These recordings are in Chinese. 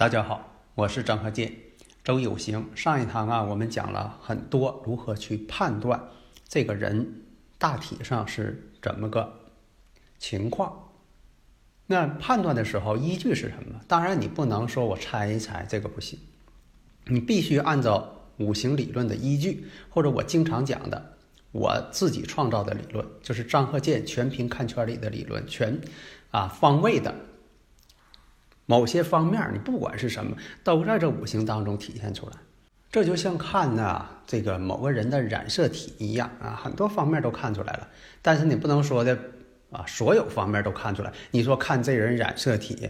大家好，我是张鹤剑。周有形上一堂啊，我们讲了很多如何去判断这个人大体上是怎么个情况。那判断的时候依据是什么？当然你不能说我猜一猜，这个不行，你必须按照五行理论的依据，或者我经常讲的我自己创造的理论，就是张鹤剑全凭看圈里的理论，全啊方位的。某些方面，你不管是什么，都在这五行当中体现出来。这就像看呐，这个某个人的染色体一样啊，很多方面都看出来了。但是你不能说的啊，所有方面都看出来。你说看这人染色体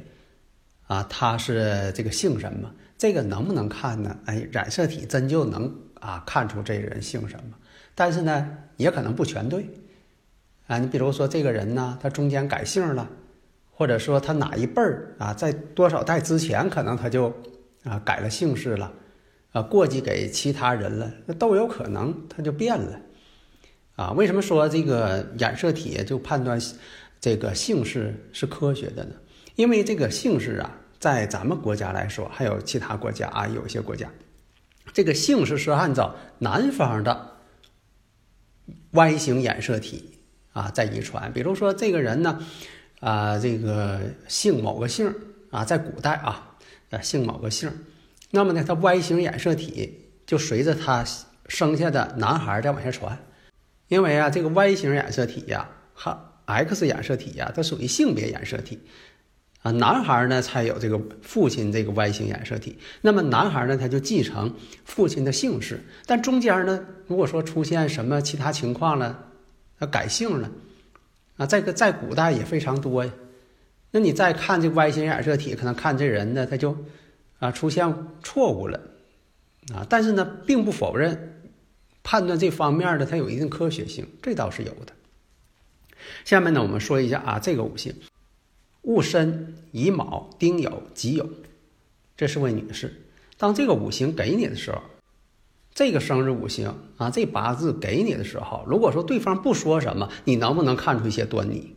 啊，他是这个姓什么？这个能不能看呢？哎，染色体真就能啊看出这人姓什么？但是呢，也可能不全对啊。你比如说这个人呢，他中间改姓了。或者说他哪一辈儿啊，在多少代之前，可能他就啊改了姓氏了，啊过继给其他人了，那都有可能，他就变了，啊，为什么说这个染色体就判断这个姓氏是科学的呢？因为这个姓氏啊，在咱们国家来说，还有其他国家啊，有些国家，这个姓氏是按照南方的 Y 型染色体啊在遗传，比如说这个人呢。啊，这个姓某个姓啊，在古代啊，呃，姓某个姓那么呢，他 Y 型染色体就随着他生下的男孩再往下传，因为啊，这个 Y 型染色体呀和 X 染色体呀，它属于性别染色体。啊，男孩呢才有这个父亲这个 Y 型染色体，那么男孩呢他就继承父亲的姓氏，但中间呢，如果说出现什么其他情况了，他改姓了。啊，这个在古代也非常多呀。那你再看这 Y 型染色体，可能看这人呢，他就啊出现错误了啊。但是呢，并不否认判断这方面的它有一定科学性，这倒是有的。下面呢，我们说一下啊，这个五行：戊申、乙卯、丁酉、己酉。这是位女士，当这个五行给你的时候。这个生日五行啊，这八字给你的时候，如果说对方不说什么，你能不能看出一些端倪？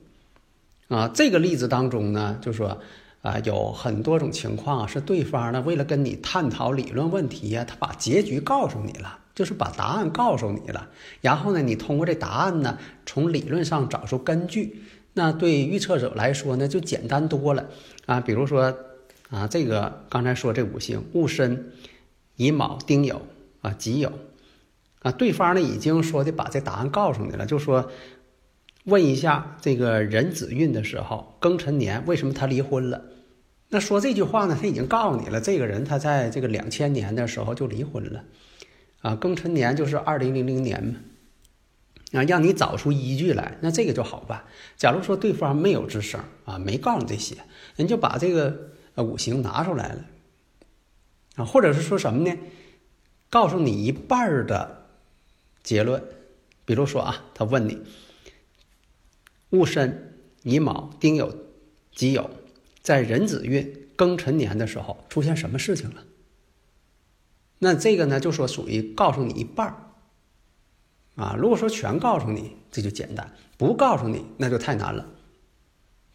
啊，这个例子当中呢，就说啊，有很多种情况啊是对方呢为了跟你探讨理论问题呀，他把结局告诉你了，就是把答案告诉你了。然后呢，你通过这答案呢，从理论上找出根据，那对预测者来说呢，就简单多了啊。比如说啊，这个刚才说这五行戊申、乙卯、丁酉。啊，己酉，啊，对方呢已经说的把这答案告诉你了，就说问一下这个壬子运的时候，庚辰年为什么他离婚了？那说这句话呢，他已经告诉你了，这个人他在这个两千年的时候就离婚了，啊，庚辰年就是二零零零年嘛，啊，让你找出依据来，那这个就好办。假如说对方没有吱声啊，没告诉你这些，人就把这个五行拿出来了，啊，或者是说什么呢？告诉你一半儿的结论，比如说啊，他问你戊申、乙卯、丁酉、己酉，在壬子运庚辰年的时候出现什么事情了？那这个呢，就说属于告诉你一半儿啊。如果说全告诉你，这就简单；不告诉你，那就太难了，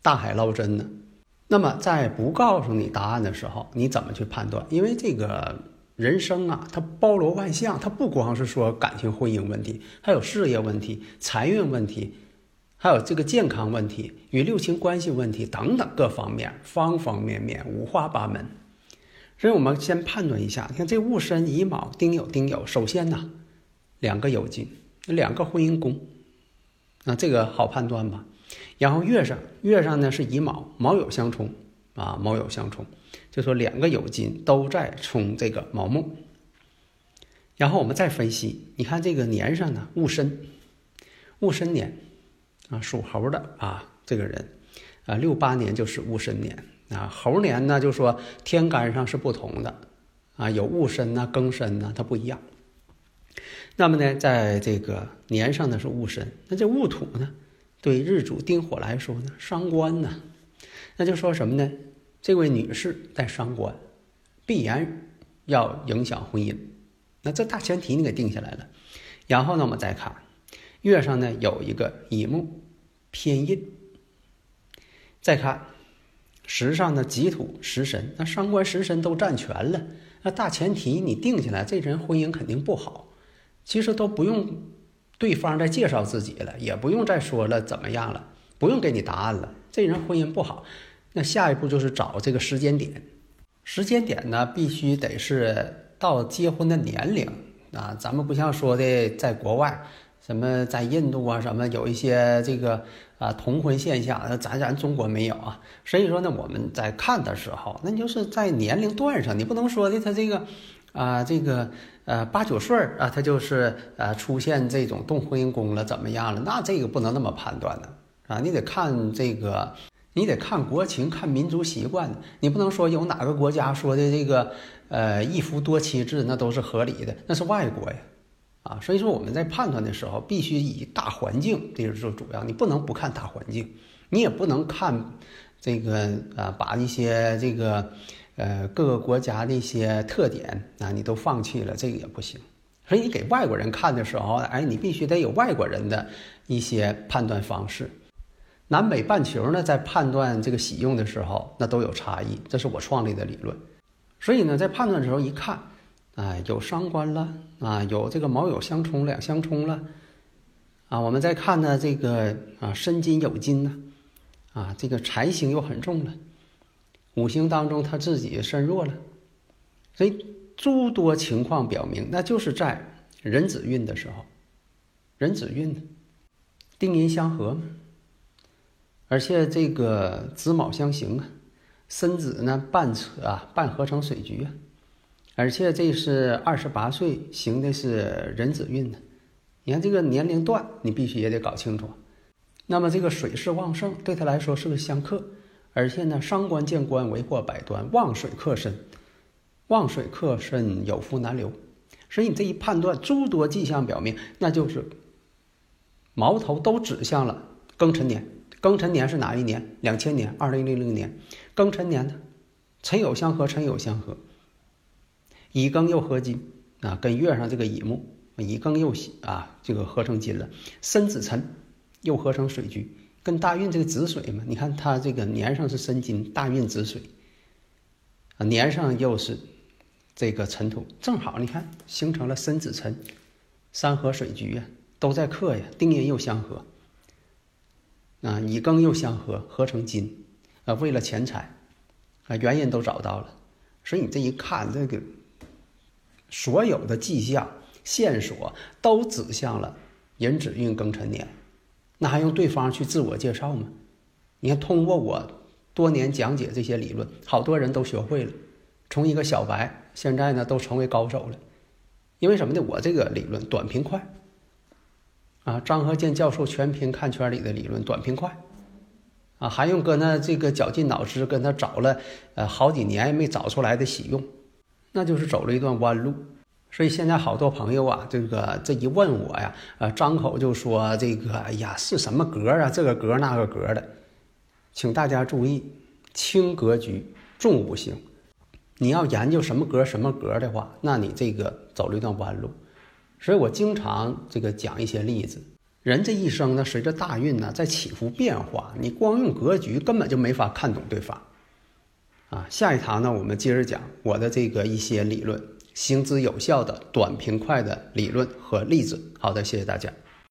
大海捞针呢。那么在不告诉你答案的时候，你怎么去判断？因为这个。人生啊，它包罗万象，它不光是说感情婚姻问题，还有事业问题、财运问题，还有这个健康问题与六亲关系问题等等各方面，方方面面，五花八门。所以我们先判断一下，你看这戊申、乙卯、丁酉、丁酉，首先呢，两个酉金，两个婚姻宫，那这个好判断吧？然后月上，月上呢是乙卯，卯酉相冲。啊，卯酉相冲，就说两个酉金都在冲这个卯木，然后我们再分析，你看这个年上呢，戊申，戊申年啊，属猴的啊，这个人啊，六八年就是戊申年啊，猴年呢就说天干上是不同的啊，有戊申呐、庚申呐，它不一样。那么呢，在这个年上呢是戊申，那这戊土呢，对日主丁火来说呢，伤官呢，那就说什么呢？这位女士在伤官，必然要影响婚姻。那这大前提你给定下来了，然后呢，我们再看月上呢有一个乙木偏印，再看时上的己土食神，那伤官食神都占全了，那大前提你定下来，这人婚姻肯定不好。其实都不用对方再介绍自己了，也不用再说了怎么样了，不用给你答案了，这人婚姻不好。那下一步就是找这个时间点，时间点呢必须得是。到结婚的年龄啊，咱们不像说的在国外，什么在印度啊，什么有一些这个啊同婚现象，咱咱中国没有啊。所以说呢，我们在看的时候，那就是在年龄段上，你不能说的他这个啊这个呃八九岁啊，他就是呃出现这种动婚姻宫了，怎么样了？那这个不能那么判断的啊，你得看这个。你得看国情，看民族习惯。你不能说有哪个国家说的这个，呃，一夫多妻制，那都是合理的，那是外国呀，啊，所以说我们在判断的时候，必须以大环境这是做主要。你不能不看大环境，你也不能看这个啊，把一些这个呃各个国家的一些特点啊，你都放弃了，这个也不行。所以你给外国人看的时候，哎，你必须得有外国人的一些判断方式。南北半球呢，在判断这个喜用的时候，那都有差异。这是我创立的理论。所以呢，在判断的时候一看，啊，有伤官了，啊，有这个卯酉相冲两相冲了，啊，我们再看呢，这个啊申金酉金呢，啊，这个财星又很重了，五行当中他自己身弱了，所以诸多情况表明，那就是在壬子运的时候，壬子运呢丁寅相合。而且这个子卯相刑啊，申子呢半扯啊，半合成水局啊，而且这是二十八岁行的是壬子运呢。你看这个年龄段，你必须也得搞清楚。那么这个水势旺盛，对他来说是不是相克，而且呢伤官见官为祸百端，旺水克身，旺水克身有福难留。所以你这一判断，诸多迹象表明，那就是矛头都指向了庚辰年。庚辰年是哪一年？两千年，二零零零年。庚辰年呢，辰酉相合，辰酉相合，乙庚又合金啊，跟月上这个乙木，乙庚又啊，这个合成金了。申子辰又合成水局，跟大运这个子水嘛，你看它这个年上是申金，大运子水啊，年上又是这个尘土，正好你看形成了申子辰三合水局呀，都在克呀，丁寅又相合。啊，乙庚又相合，合成金，啊，为了钱财，啊，原因都找到了，所以你这一看，这个所有的迹象线索都指向了壬子运庚辰年，那还用对方去自我介绍吗？你看，通过我多年讲解这些理论，好多人都学会了，从一个小白，现在呢都成为高手了，因为什么呢？我这个理论短平快。啊，张和建教授全凭看圈里的理论，短平快，啊，还用搁那这个绞尽脑汁跟他找了呃好几年也没找出来的喜用，那就是走了一段弯路。所以现在好多朋友啊，这个这一问我呀，呃，张口就说这个，哎呀，是什么格啊？这个格那个格的，请大家注意，轻格局，重五行。你要研究什么格什么格的话，那你这个走了一段弯路。所以我经常这个讲一些例子，人这一生呢，随着大运呢在起伏变化，你光用格局根本就没法看懂对方。啊，下一堂呢，我们接着讲我的这个一些理论，行之有效的短平快的理论和例子。好的，谢谢大家。